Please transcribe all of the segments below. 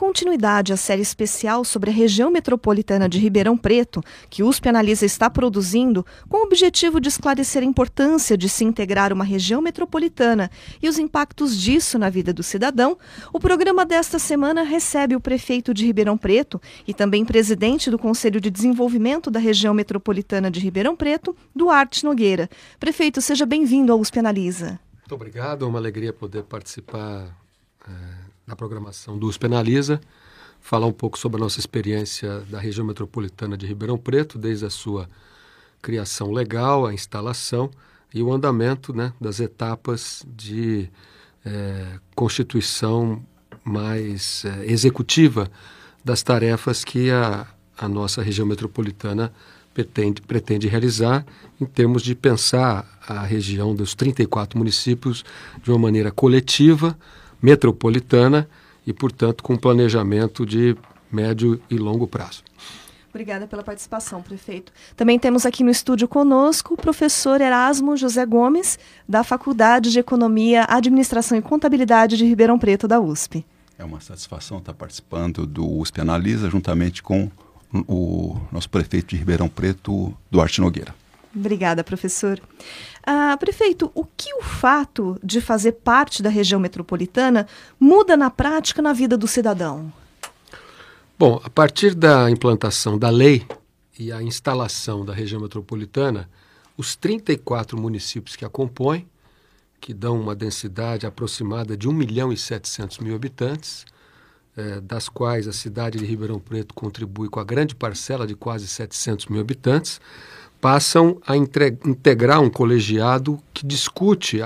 Continuidade à série especial sobre a região metropolitana de Ribeirão Preto, que USP Analisa está produzindo, com o objetivo de esclarecer a importância de se integrar uma região metropolitana e os impactos disso na vida do cidadão, o programa desta semana recebe o prefeito de Ribeirão Preto e também presidente do Conselho de Desenvolvimento da região metropolitana de Ribeirão Preto, Duarte Nogueira. Prefeito, seja bem-vindo ao USP Analisa. Muito obrigado, é uma alegria poder participar. É na programação do USP Analisa, falar um pouco sobre a nossa experiência da região metropolitana de Ribeirão Preto, desde a sua criação legal, a instalação e o andamento né, das etapas de é, constituição mais é, executiva das tarefas que a, a nossa região metropolitana pretende, pretende realizar em termos de pensar a região dos 34 municípios de uma maneira coletiva, metropolitana e, portanto, com planejamento de médio e longo prazo. Obrigada pela participação, prefeito. Também temos aqui no estúdio conosco o professor Erasmo José Gomes, da Faculdade de Economia, Administração e Contabilidade de Ribeirão Preto, da USP. É uma satisfação estar participando do USP Analisa, juntamente com o nosso prefeito de Ribeirão Preto, Duarte Nogueira. Obrigada, professor. Ah, prefeito, o que o fato de fazer parte da região metropolitana muda na prática na vida do cidadão? Bom, a partir da implantação da lei e a instalação da região metropolitana, os 34 municípios que a compõem, que dão uma densidade aproximada de 1 milhão e 700 mil habitantes, eh, das quais a cidade de Ribeirão Preto contribui com a grande parcela de quase 700 mil habitantes, passam a integrar um colegiado que discute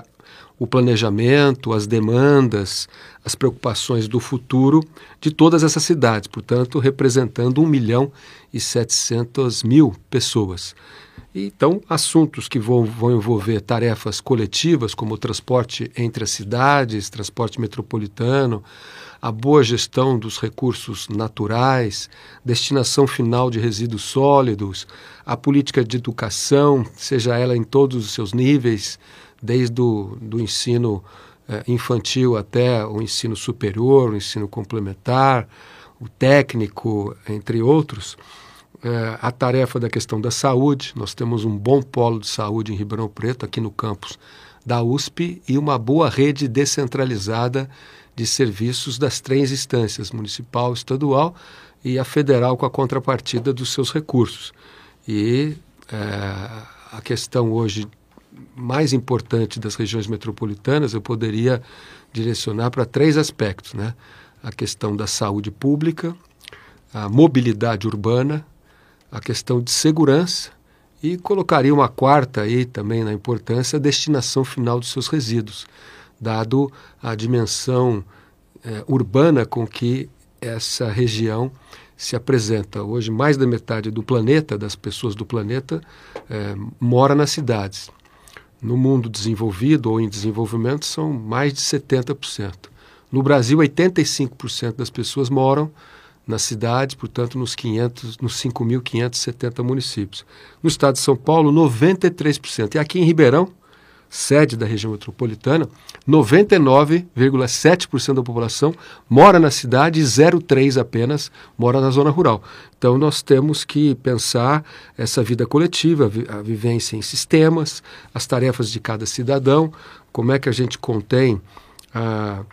o planejamento, as demandas, as preocupações do futuro de todas essas cidades, portanto, representando 1 milhão e 700 mil pessoas. Então, assuntos que vão, vão envolver tarefas coletivas, como o transporte entre as cidades, transporte metropolitano, a boa gestão dos recursos naturais, destinação final de resíduos sólidos, a política de educação, seja ela em todos os seus níveis, desde o do ensino eh, infantil até o ensino superior, o ensino complementar, o técnico, entre outros. Eh, a tarefa da questão da saúde, nós temos um bom polo de saúde em Ribeirão Preto, aqui no campus da USP, e uma boa rede descentralizada de serviços das três instâncias, municipal, estadual e a federal com a contrapartida dos seus recursos. E é, a questão hoje mais importante das regiões metropolitanas eu poderia direcionar para três aspectos, né? A questão da saúde pública, a mobilidade urbana, a questão de segurança e colocaria uma quarta aí também na importância, a destinação final dos seus resíduos dado a dimensão eh, urbana com que essa região se apresenta. Hoje, mais da metade do planeta, das pessoas do planeta, eh, mora nas cidades. No mundo desenvolvido ou em desenvolvimento, são mais de 70%. No Brasil, 85% das pessoas moram nas cidades, portanto, nos, 500, nos 5.570 municípios. No estado de São Paulo, 93%. E aqui em Ribeirão, sede da região metropolitana, 99,7% da população mora na cidade e 0,3% apenas mora na zona rural. Então nós temos que pensar essa vida coletiva, a vivência em sistemas, as tarefas de cada cidadão, como é que a gente contém ah,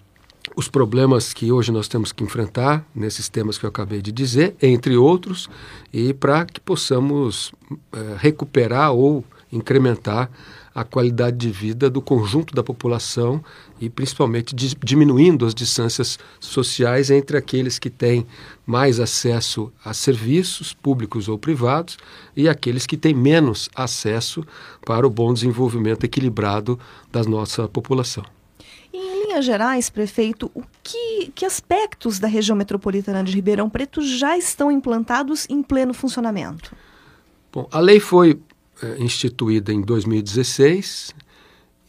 os problemas que hoje nós temos que enfrentar nesses temas que eu acabei de dizer, entre outros, e para que possamos eh, recuperar ou incrementar a qualidade de vida do conjunto da população e principalmente diminuindo as distâncias sociais entre aqueles que têm mais acesso a serviços públicos ou privados e aqueles que têm menos acesso para o bom desenvolvimento equilibrado da nossa população. Em linhas gerais, prefeito, o que, que aspectos da região metropolitana de Ribeirão Preto já estão implantados em pleno funcionamento? Bom, a lei foi é, instituída em 2016.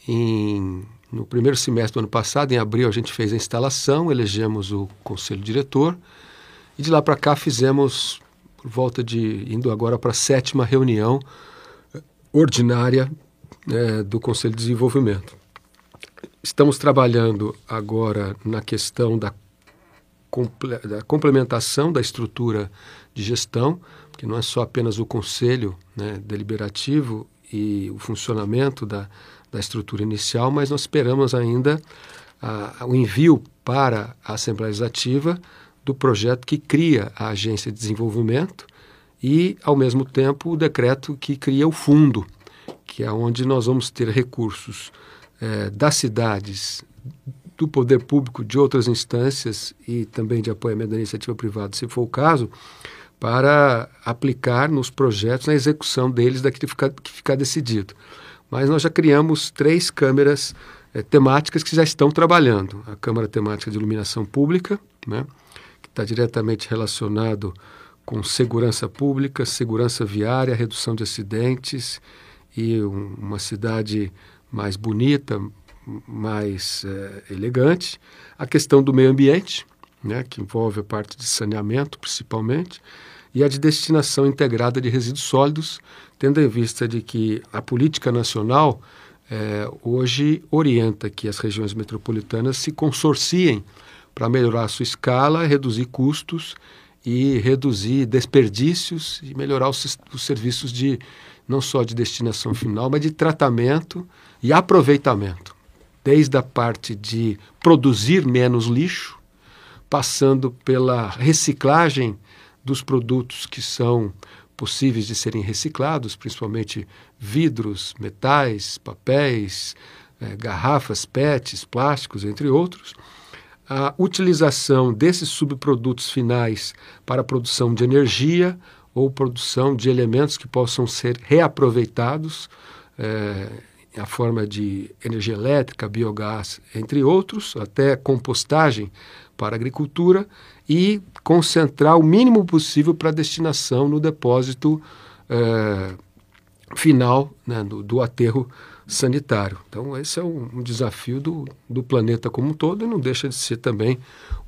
Em, no primeiro semestre do ano passado, em abril, a gente fez a instalação, elegemos o conselho diretor e de lá para cá fizemos por volta de indo agora para a sétima reunião é, ordinária é, do Conselho de Desenvolvimento. Estamos trabalhando agora na questão da, comple da complementação da estrutura de gestão, que não é só apenas o conselho né, deliberativo e o funcionamento da, da estrutura inicial, mas nós esperamos ainda o envio para a Assembleia Legislativa do projeto que cria a Agência de Desenvolvimento e, ao mesmo tempo, o decreto que cria o fundo, que é onde nós vamos ter recursos é, das cidades, do poder público, de outras instâncias e também de apoiamento da iniciativa privada, se for o caso, para aplicar nos projetos, na execução deles daqui que ficar, que decidido. Mas nós já criamos três câmeras é, temáticas que já estão trabalhando. A Câmara Temática de Iluminação Pública, né, que está diretamente relacionado com segurança pública, segurança viária, redução de acidentes e um, uma cidade mais bonita, mais é, elegante. A questão do meio ambiente, né, que envolve a parte de saneamento, principalmente, e a de destinação integrada de resíduos sólidos, tendo em vista de que a política nacional é, hoje orienta que as regiões metropolitanas se consorciem para melhorar a sua escala, reduzir custos e reduzir desperdícios e melhorar os, os serviços de não só de destinação final, mas de tratamento e aproveitamento, desde a parte de produzir menos lixo, passando pela reciclagem dos produtos que são possíveis de serem reciclados, principalmente vidros, metais, papéis, eh, garrafas, PETs, plásticos, entre outros. A utilização desses subprodutos finais para a produção de energia ou produção de elementos que possam ser reaproveitados. Eh, a forma de energia elétrica, biogás, entre outros, até compostagem para agricultura e concentrar o mínimo possível para destinação no depósito é, final né, do, do, aterro sanitário. Então, esse é um, um, desafio do, do planeta como um todo e não deixa de ser também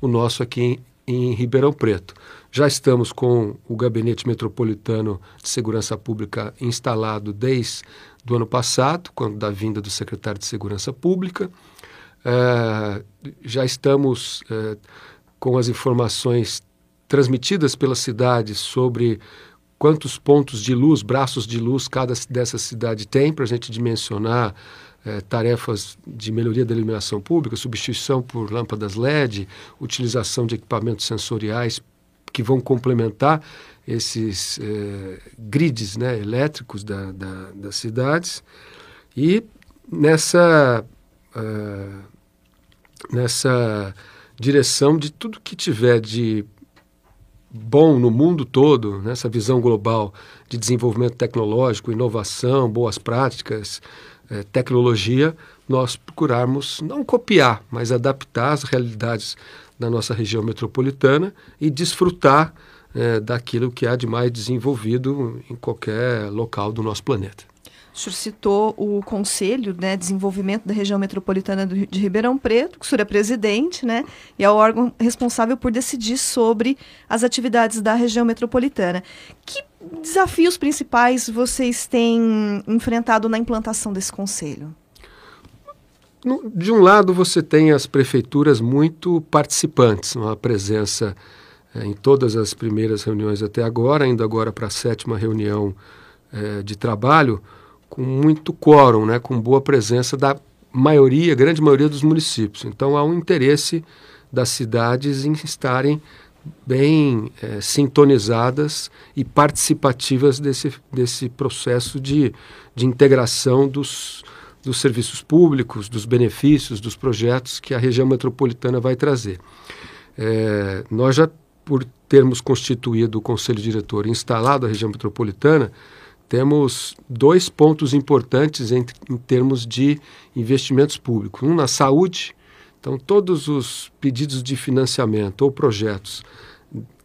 o nosso aqui em, em Ribeirão Preto. Já estamos com o Gabinete Metropolitano de Segurança Pública instalado desde do ano passado, quando da vinda do secretário de Segurança Pública. É, já estamos é, com as informações transmitidas pela cidade sobre quantos pontos de luz, braços de luz cada dessa cidade tem, para a gente dimensionar é, tarefas de melhoria da iluminação pública, substituição por lâmpadas LED, utilização de equipamentos sensoriais que vão complementar esses é, grids né, elétricos da, da, das cidades. E nessa, uh, nessa direção de tudo que tiver de bom no mundo todo, nessa visão global de desenvolvimento tecnológico, inovação, boas práticas, eh, tecnologia, nós procurarmos não copiar, mas adaptar as realidades da nossa região metropolitana e desfrutar eh, daquilo que há de mais desenvolvido em qualquer local do nosso planeta. O senhor citou o Conselho né, de Desenvolvimento da Região Metropolitana de Ribeirão Preto, que o senhor é presidente, né, e é o órgão responsável por decidir sobre as atividades da região metropolitana. Que desafios principais vocês têm enfrentado na implantação desse conselho? De um lado, você tem as prefeituras muito participantes, uma presença é, em todas as primeiras reuniões até agora, indo agora para a sétima reunião é, de trabalho, com muito quórum, né, com boa presença da maioria, grande maioria dos municípios. Então há um interesse das cidades em estarem bem é, sintonizadas e participativas desse, desse processo de, de integração dos, dos serviços públicos, dos benefícios, dos projetos que a região metropolitana vai trazer. É, nós já, por termos constituído o Conselho Diretor e instalado a região metropolitana, temos dois pontos importantes em, em termos de investimentos públicos. Um na saúde, então todos os pedidos de financiamento ou projetos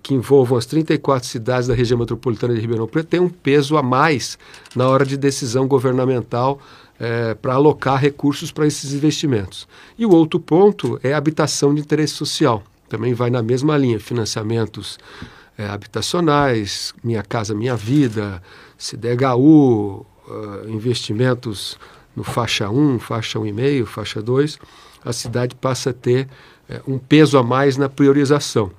que envolvam as 34 cidades da região metropolitana de Ribeirão Preto têm um peso a mais na hora de decisão governamental é, para alocar recursos para esses investimentos. E o outro ponto é habitação de interesse social. Também vai na mesma linha, financiamentos é, habitacionais, Minha Casa Minha Vida, CDHU, uh, investimentos no faixa 1, faixa 1,5, faixa 2, a cidade passa a ter é, um peso a mais na priorização.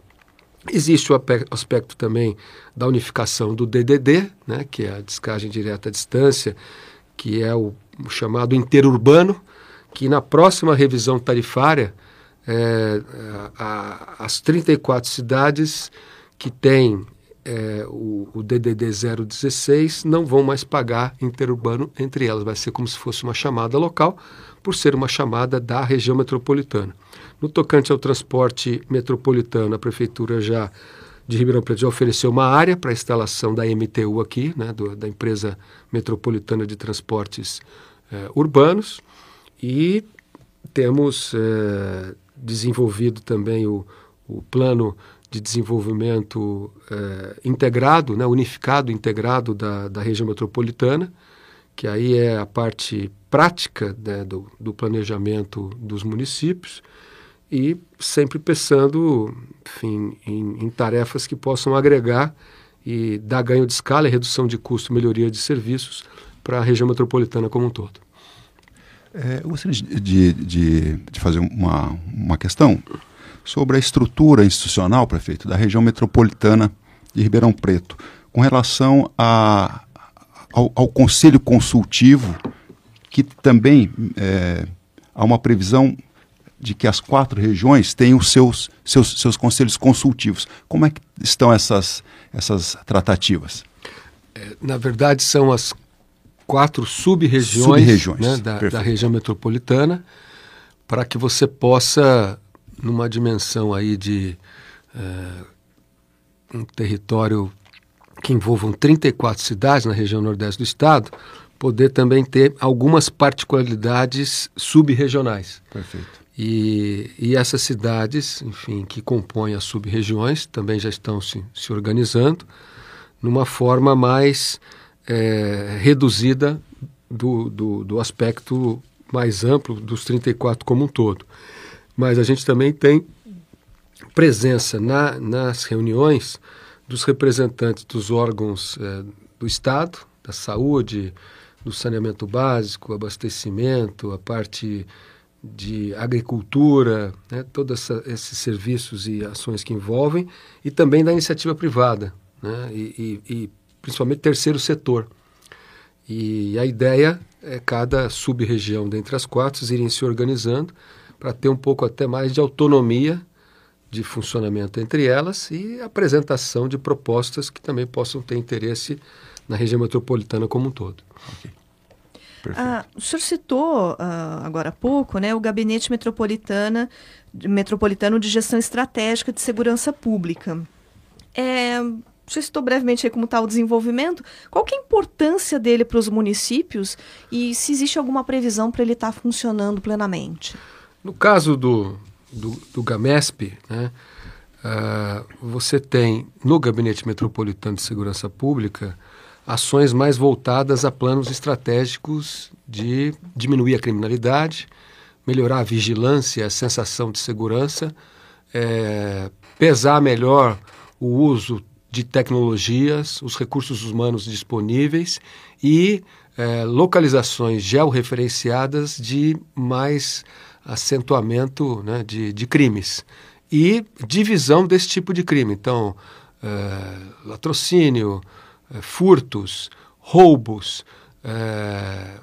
Existe o aspecto também da unificação do DDD, né, que é a descagem direta à distância, que é o, chamado interurbano, que na próxima revisão tarifária, é, a, a, as 34 cidades que têm é, o, o, DDD 016 não vão mais pagar interurbano entre elas. Vai ser como se fosse uma chamada local, por ser uma chamada da região metropolitana. No tocante ao transporte metropolitano, a Prefeitura já de Ribeirão Preto já ofereceu uma área para a instalação da MTU aqui, né, do, da Empresa Metropolitana de Transportes eh, Urbanos, e temos eh, desenvolvido também o, o plano de desenvolvimento eh, integrado, né, unificado, integrado da, da região metropolitana, que aí é a parte prática né, do, do planejamento dos municípios e sempre pensando enfim, em, em, tarefas que possam agregar e dar ganho de escala, redução de custo, melhoria de serviços para a região metropolitana como um todo. É, eu gostaria de, de, de, fazer uma, uma questão sobre a estrutura institucional, prefeito, da região metropolitana de Ribeirão Preto, com relação a, ao, ao Conselho Consultivo, que também é, há uma previsão de que as quatro regiões têm os seus, seus, seus conselhos consultivos. Como é que estão essas, essas tratativas? É, na verdade, são as quatro sub-regiões Sub né, da, da, região metropolitana, para que você possa numa dimensão aí de é, um território que envolvam 34 cidades na região nordeste do estado, poder também ter algumas particularidades sub-regionais. Perfeito. E, e, essas cidades, enfim, que compõem as sub-regiões, também já estão se, se organizando numa forma mais é, reduzida do, do, do aspecto mais amplo dos 34 como um todo mas a gente também tem presença na, nas reuniões dos representantes dos órgãos é, do Estado, da saúde, do saneamento básico, abastecimento, a parte de agricultura, né, todos esses serviços e ações que envolvem, e também da iniciativa privada, né, e, e, e principalmente terceiro setor. E a ideia é cada sub-região dentre as quatro irem se organizando para ter um pouco até mais de autonomia de funcionamento entre elas e apresentação de propostas que também possam ter interesse na região metropolitana como um todo. Okay. Ah, o senhor citou ah, agora há pouco né, o Gabinete Metropolitana, Metropolitano de Gestão Estratégica de Segurança Pública. É, o senhor citou brevemente como está o desenvolvimento. Qual que é a importância dele para os municípios e se existe alguma previsão para ele estar tá funcionando plenamente? No caso do, do, do GAMESP, né, uh, você tem no Gabinete Metropolitano de Segurança Pública ações mais voltadas a planos estratégicos de diminuir a criminalidade, melhorar a vigilância, a sensação de segurança, é, pesar melhor o uso de tecnologias, os recursos humanos disponíveis e é, localizações georreferenciadas de mais acentuamento né, de, de crimes e divisão desse tipo de crime. Então, é, latrocínio, é, furtos, roubos, é,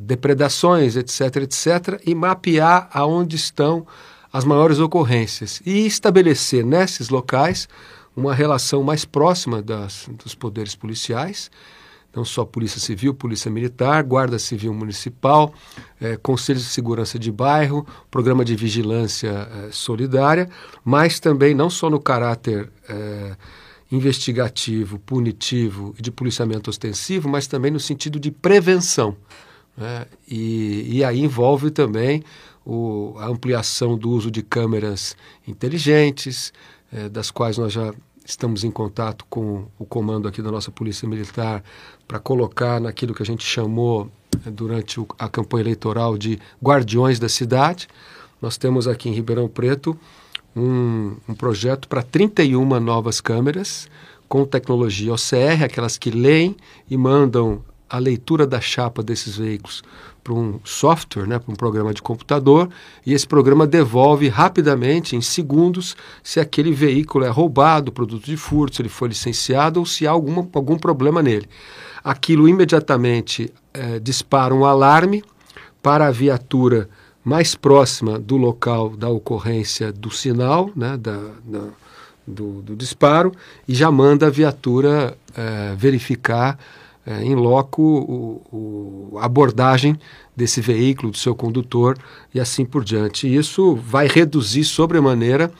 depredações, etc., etc., e mapear aonde estão as maiores ocorrências e estabelecer nesses locais uma relação mais próxima das, dos poderes policiais não só Polícia Civil, Polícia Militar, Guarda Civil Municipal, é, Conselhos de Segurança de Bairro, Programa de Vigilância é, Solidária, mas também não só no caráter é, investigativo, punitivo e de policiamento ostensivo, mas também no sentido de prevenção. Né? E, e aí envolve também o, a ampliação do uso de câmeras inteligentes, das quais nós já estamos em contato com o comando aqui da nossa Polícia Militar para colocar naquilo que a gente chamou eh, durante a campanha eleitoral de guardiões da cidade. Nós temos aqui em Ribeirão Preto um, um projeto para 31 novas câmeras com tecnologia OCR, aquelas que leem e mandam a leitura da chapa desses veículos para um software, né, para um programa de computador, e esse programa devolve rapidamente, em segundos, se aquele veículo é roubado, produto de furto, se ele foi licenciado ou se há alguma, algum problema nele. Aquilo imediatamente é, dispara um alarme para a viatura mais próxima do local da ocorrência do sinal, né, da, da do, do, disparo, e já manda a viatura é, verificar é, em loco o, o, a abordagem desse veículo, do seu condutor e assim por diante. Isso vai reduzir sobremaneira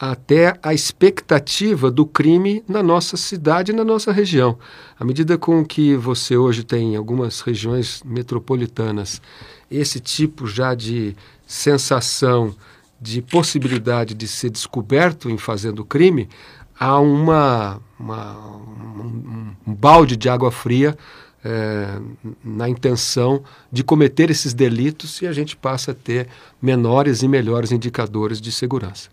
até a expectativa do crime na nossa cidade e na nossa região. À medida com que você hoje tem em algumas regiões metropolitanas esse tipo já de sensação de possibilidade de ser descoberto em fazendo crime, há uma, uma um, um, balde de água fria é, na intenção de cometer esses delitos e a gente passa a ter menores e melhores indicadores de segurança.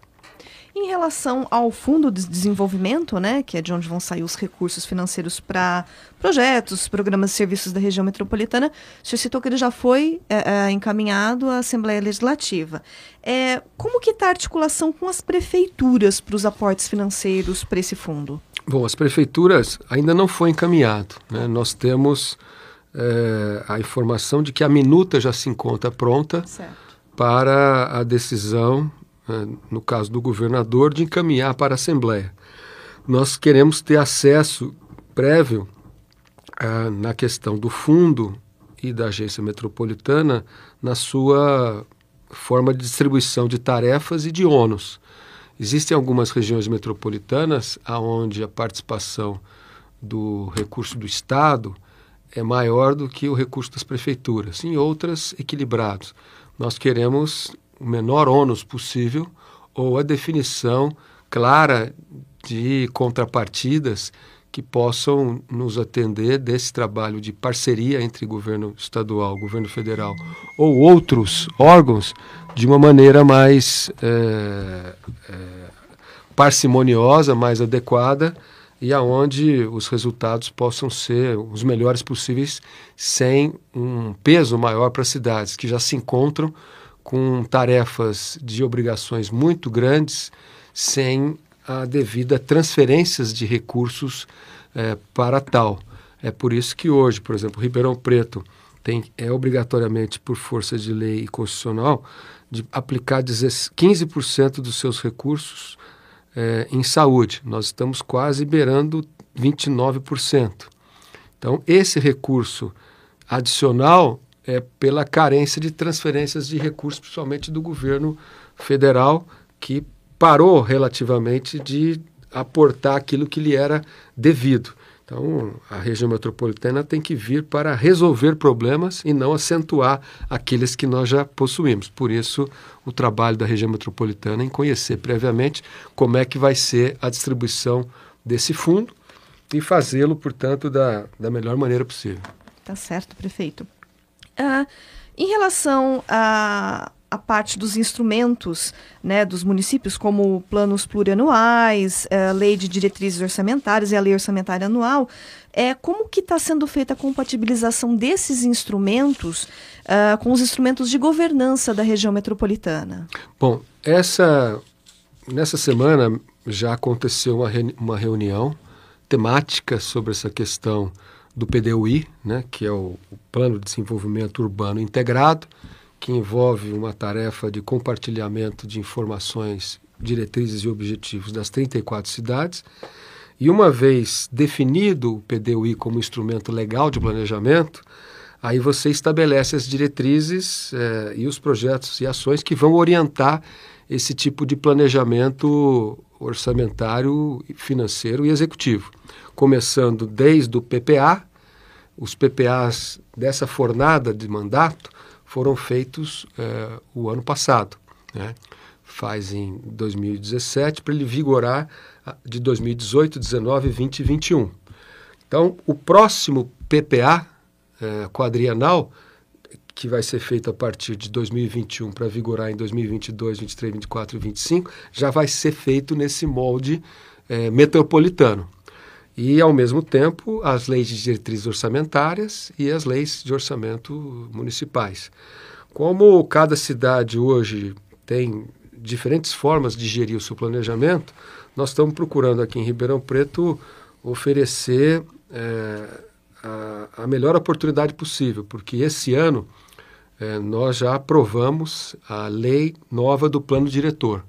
Em relação ao Fundo de Desenvolvimento, né, que é de onde vão sair os recursos financeiros para projetos, programas e serviços da região metropolitana, o senhor citou que ele já foi é, é, encaminhado à Assembleia Legislativa. É, como que está a articulação com as prefeituras para os aportes financeiros para esse fundo? Bom, as prefeituras ainda não foi encaminhado. Né? Nós temos é, a informação de que a minuta já se encontra pronta certo. para a decisão né, no caso do governador, de encaminhar para a Assembleia. Nós queremos ter acesso prévio ah, na questão do fundo e da agência metropolitana na sua forma de distribuição de tarefas e de ônus. Existem algumas regiões metropolitanas onde a participação do recurso do Estado é maior do que o recurso das prefeituras, em outras equilibrados. Nós queremos o menor ônus possível ou a definição clara de contrapartidas que possam nos atender desse trabalho de parceria entre governo estadual, governo federal ou outros órgãos de uma maneira mais é, é, parcimoniosa, mais adequada e aonde os resultados possam ser os melhores possíveis sem um peso maior para as cidades que já se encontram com tarefas de obrigações muito grandes, sem a devida transferências de recursos é, para tal. É por isso que hoje, por exemplo, Ribeirão Preto tem, é obrigatoriamente, por força de lei e constitucional, de aplicar 15% dos seus recursos é, em saúde. Nós estamos quase beirando 29%. Então, esse recurso adicional é, pela carência de transferências de recursos, principalmente do governo federal, que parou relativamente de aportar aquilo que lhe era devido. Então, a região metropolitana tem que vir para resolver problemas e não acentuar aqueles que nós já possuímos. Por isso, o trabalho da região metropolitana em conhecer previamente como é que vai ser a distribuição desse fundo e fazê-lo, portanto, da, da melhor maneira possível. Tá certo, prefeito. Uh, em relação a, a parte dos instrumentos né, dos municípios, como planos plurianuais, a eh, lei de diretrizes orçamentárias e a lei orçamentária anual, é, como que está sendo feita a compatibilização desses instrumentos uh, com os instrumentos de governança da região metropolitana? Bom, essa, nessa semana já aconteceu uma, uma reunião temática sobre essa questão do PDUI, né, que é o, o Plano de Desenvolvimento Urbano Integrado, que envolve uma tarefa de compartilhamento de informações, diretrizes e objetivos das 34 cidades. E uma vez definido o PDUI como instrumento legal de planejamento, aí você estabelece as diretrizes eh, e os projetos e ações que vão orientar esse tipo de planejamento orçamentário, financeiro e executivo começando desde o PPA. Os PPAs dessa fornada de mandato foram feitos eh, o ano passado. Né? faz em 2017, para ele vigorar de 2018, 19, 20 e 21. Então, o próximo PPA é, quadrienal, que vai ser feito a partir de 2021 para vigorar em 2022, 23, 24 e 25, já vai ser feito nesse molde é, metropolitano. E, ao mesmo tempo, as leis de diretrizes orçamentárias e as leis de orçamento municipais. Como cada cidade hoje tem diferentes formas de gerir o seu planejamento, nós estamos procurando aqui em Ribeirão Preto oferecer é, a, a, melhor oportunidade possível, porque esse ano é, nós já aprovamos a lei nova do plano diretor.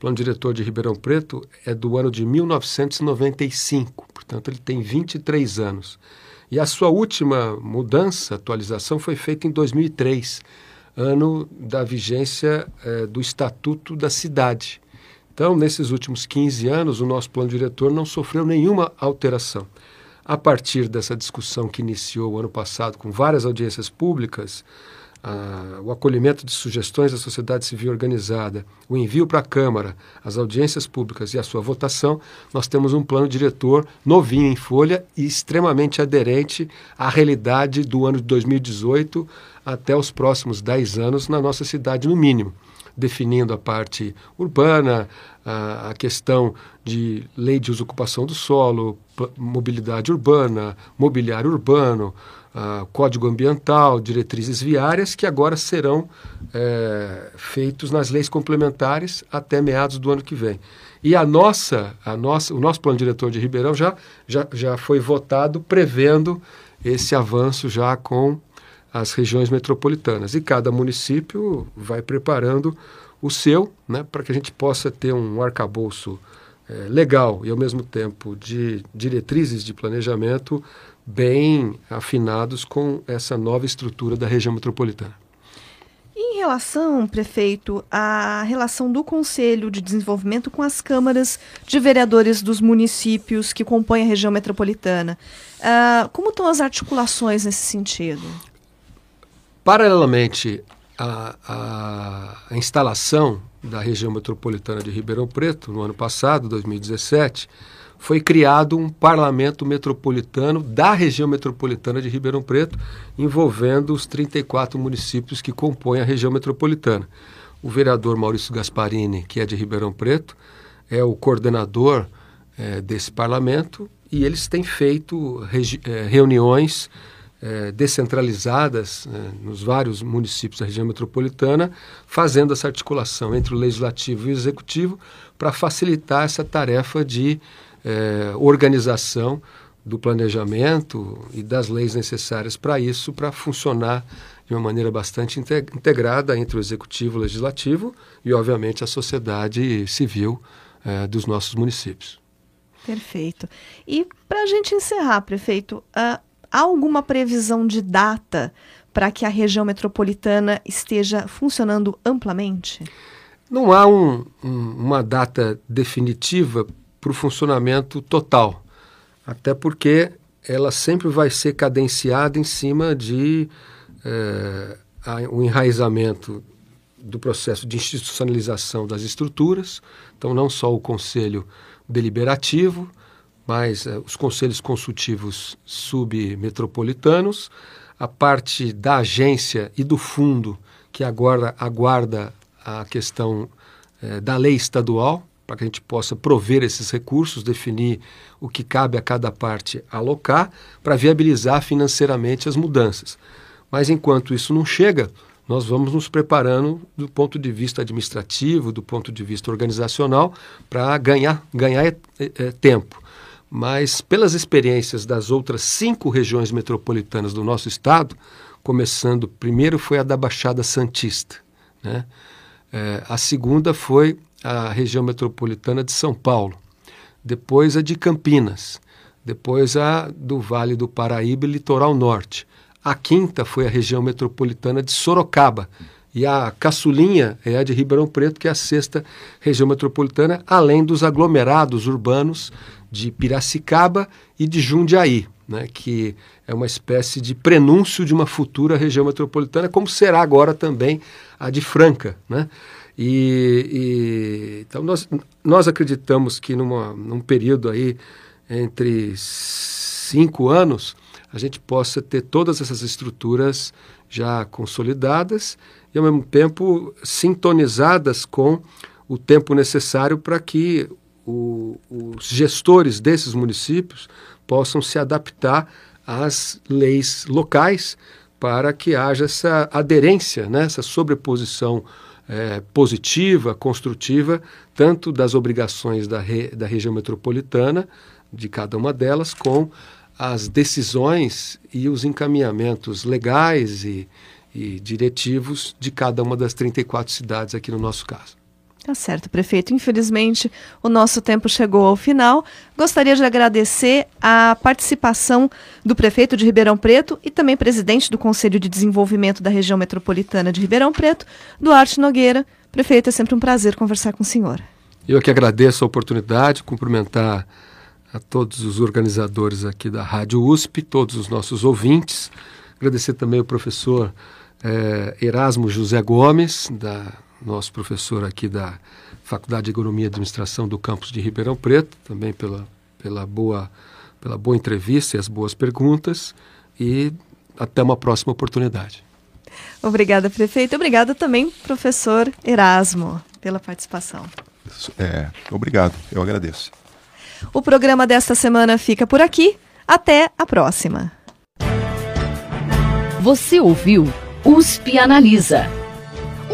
Plano diretor de Ribeirão Preto é do ano de 1995, portanto ele tem 23 anos. E a sua última mudança, atualização, foi feita em 2003, ano da vigência é, do Estatuto da Cidade. Então, nesses últimos 15 anos, o nosso plano diretor não sofreu nenhuma alteração. A partir dessa discussão que iniciou o ano passado com várias audiências públicas, ah, o acolhimento de sugestões da sociedade civil organizada, o envio para a Câmara, as audiências públicas e a sua votação, nós temos um plano diretor novinho em folha e extremamente aderente à realidade do ano de 2018 até os próximos 10 anos na nossa cidade, no mínimo definindo a parte urbana, a, a questão de lei de uso ocupação do solo, mobilidade urbana, mobiliário urbano, uh, código ambiental, diretrizes viárias, que agora serão é, feitos nas leis complementares até meados do ano que vem. E a nossa, a nossa, o nosso plano diretor de Ribeirão já, já, já foi votado prevendo esse avanço já com as regiões metropolitanas. E cada município vai preparando o seu, né, para que a gente possa ter um arcabouço é, legal e, ao mesmo tempo, de diretrizes de planejamento bem afinados com essa nova estrutura da região metropolitana. Em relação, prefeito, à relação do Conselho de Desenvolvimento com as câmaras de vereadores dos municípios que compõem a região metropolitana, uh, como estão as articulações nesse sentido? Paralelamente à, à, à instalação da região metropolitana de Ribeirão Preto, no ano passado, 2017, foi criado um parlamento metropolitano da região metropolitana de Ribeirão Preto, envolvendo os 34 municípios que compõem a região metropolitana. O vereador Maurício Gasparini, que é de Ribeirão Preto, é o coordenador é, desse parlamento e eles têm feito é, reuniões é, descentralizadas né, nos vários municípios da região metropolitana, fazendo essa articulação entre o legislativo e o executivo para facilitar essa tarefa de é, organização do planejamento e das leis necessárias para isso, para funcionar de uma maneira bastante integrada entre o executivo o legislativo e, obviamente, a sociedade civil é, dos nossos municípios. Perfeito. E para a gente encerrar, prefeito, uh, há alguma previsão de data para que a região metropolitana esteja funcionando amplamente? Não há um, um, uma data definitiva para o funcionamento total. Até porque ela sempre vai ser cadenciada em cima de é, enraizamento do processo de institucionalização das estruturas. Então, não só o conselho deliberativo, mas é, os conselhos consultivos submetropolitanos, a parte da agência e do fundo que agora aguarda a questão é, da lei estadual, para que a gente possa prover esses recursos, definir o que cabe a cada parte alocar, para viabilizar financeiramente as mudanças. Mas enquanto isso não chega, nós vamos nos preparando do ponto de vista administrativo, do ponto de vista organizacional, para ganhar, ganhar é, é, tempo. Mas pelas experiências das outras cinco regiões metropolitanas do nosso estado, começando, primeiro foi a da Baixada Santista, né? É, a segunda foi a região metropolitana de São Paulo, depois a de Campinas, depois a do Vale do Paraíba e Litoral Norte. A quinta foi a região metropolitana de Sorocaba. E a caçulinha é a de Ribeirão Preto, que é a sexta região metropolitana, além dos aglomerados urbanos de Piracicaba e de Jundiaí. né, que é uma espécie de prenúncio de uma futura região metropolitana, como será agora também a de Franca. Né? E, e, então nós, nós acreditamos que numa, num período aí entre cinco anos a gente possa ter todas essas estruturas já consolidadas e ao mesmo tempo sintonizadas com o tempo necessário para que o, os gestores desses municípios possam se adaptar às leis locais para que haja essa aderência, né, essa sobreposição é, positiva, construtiva, tanto das obrigações da, re, da região metropolitana, de cada uma delas, com as decisões e os encaminhamentos legais e, e diretivos de cada uma das 34 cidades aqui no nosso caso. Tá certo, prefeito. Infelizmente, o nosso tempo chegou ao final. Gostaria de agradecer a participação do prefeito de Ribeirão Preto e também presidente do Conselho de Desenvolvimento da Região Metropolitana de Ribeirão Preto, Duarte Nogueira. Prefeito, é sempre um prazer conversar com o senhor. Eu que agradeço a oportunidade, cumprimentar a todos os organizadores aqui da Rádio USP, todos os nossos ouvintes. Agradecer também ao professor eh, Erasmo José Gomes, da nosso professor aqui da Faculdade de Economia e Administração do campus de Ribeirão Preto, também pela, pela, boa, pela boa entrevista e as boas perguntas. E até uma próxima oportunidade. Obrigada, prefeito. Obrigada também, professor Erasmo, pela participação. É, obrigado, eu agradeço. O programa desta semana fica por aqui. Até a próxima. Você ouviu USP Analisa